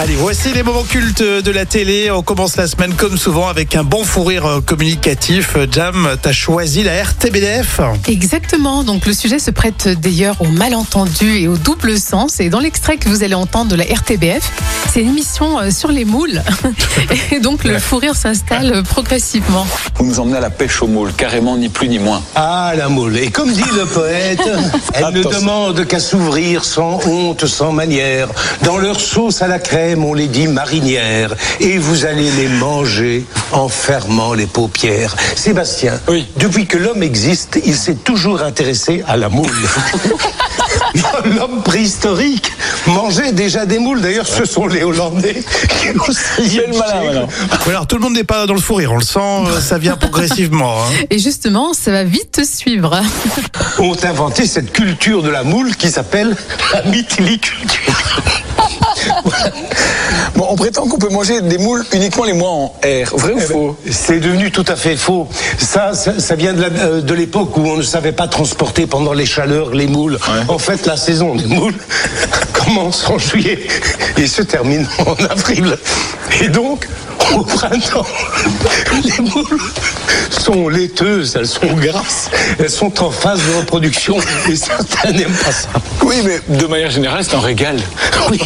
Allez, voici les moments cultes de la télé. On commence la semaine comme souvent avec un bon fou rire euh, communicatif. Jam, t'as choisi la RTBF. Exactement, donc le sujet se prête d'ailleurs au malentendu et au double sens. Et dans l'extrait que vous allez entendre de la RTBF, c'est une émission euh, sur les moules. Et donc le fou rire s'installe progressivement. Vous nous emmenez à la pêche aux moules, carrément ni plus ni moins. Ah, la moule. Et comme dit le poète, elle ne demande qu'à s'ouvrir sans honte, sans manière. Dans leur sauce à la crème, on les dit marinières. Et vous allez les manger en fermant les paupières. Sébastien, Oui. depuis que l'homme existe, il s'est toujours intéressé à la moule. L'homme préhistorique mangeait déjà des moules. D'ailleurs, ce sont les Hollandais qui au Quel malin, alors tout le monde n'est pas dans le fou rire, on le sent, euh, ça vient progressivement. hein. Et justement, ça va vite te suivre. ont inventé cette culture de la moule qui s'appelle la mythiliculture. Bon, on prétend qu'on peut manger des moules uniquement les mois en R. Vrai ou faux? C'est devenu tout à fait faux. Ça, ça, ça vient de euh, de l'époque où on ne savait pas transporter pendant les chaleurs les moules. En fait, la saison des moules commence en juillet et se termine en avril. Et donc, au printemps, les moules sont laiteuses, elles sont grasses, elles sont en phase de reproduction et certains n'aiment pas ça. Oui, mais de manière générale, c'est un régal. Oui,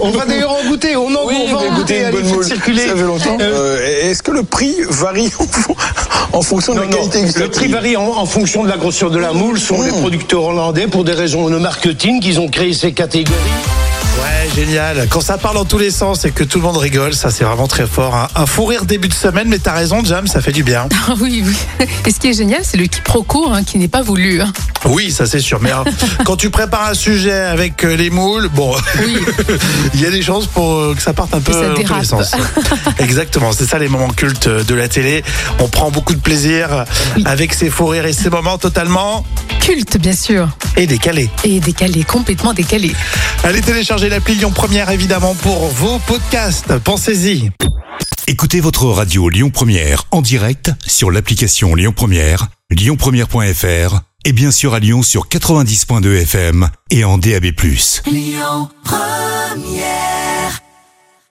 on va d'ailleurs en goûter. On en on va en goûter. Circuler. Ça fait longtemps. Euh, Euh, Est-ce que le prix varie en, fon- en fonction de non, la non, qualité le prix varie en, en fonction de la grosseur de la moule. Ce sont les producteurs hollandais, pour des raisons de marketing, qu'ils ont créé ces catégories. Ouais, génial. Quand ça parle dans tous les sens et que tout le monde rigole, ça c'est vraiment très fort. hein. Un fou rire début de semaine, mais t'as raison, Jam, ça fait du bien. Ah oui, oui. Et ce qui est génial, c'est le quiproquo hein, qui n'est pas voulu. hein. Oui, ça c'est sûr. Mais hein, quand tu prépares un sujet avec euh, les moules, bon, Oui. il y a des chances pour euh, que ça parte un peu dans tous les sens. Exactement, c'est ça les moments cultes de la télé. On prend beaucoup de plaisir avec ces fous rires et ces moments totalement Culte, bien sûr. et décalés. Et décalé, complètement décalé. Allez télécharger l'appli Lyon Première évidemment pour vos podcasts. Pensez-y. Écoutez votre radio Lyon Première en direct sur l'application Lyon Première, lyonpremière.fr et bien sûr à Lyon sur 90.2 FM et en DAB+.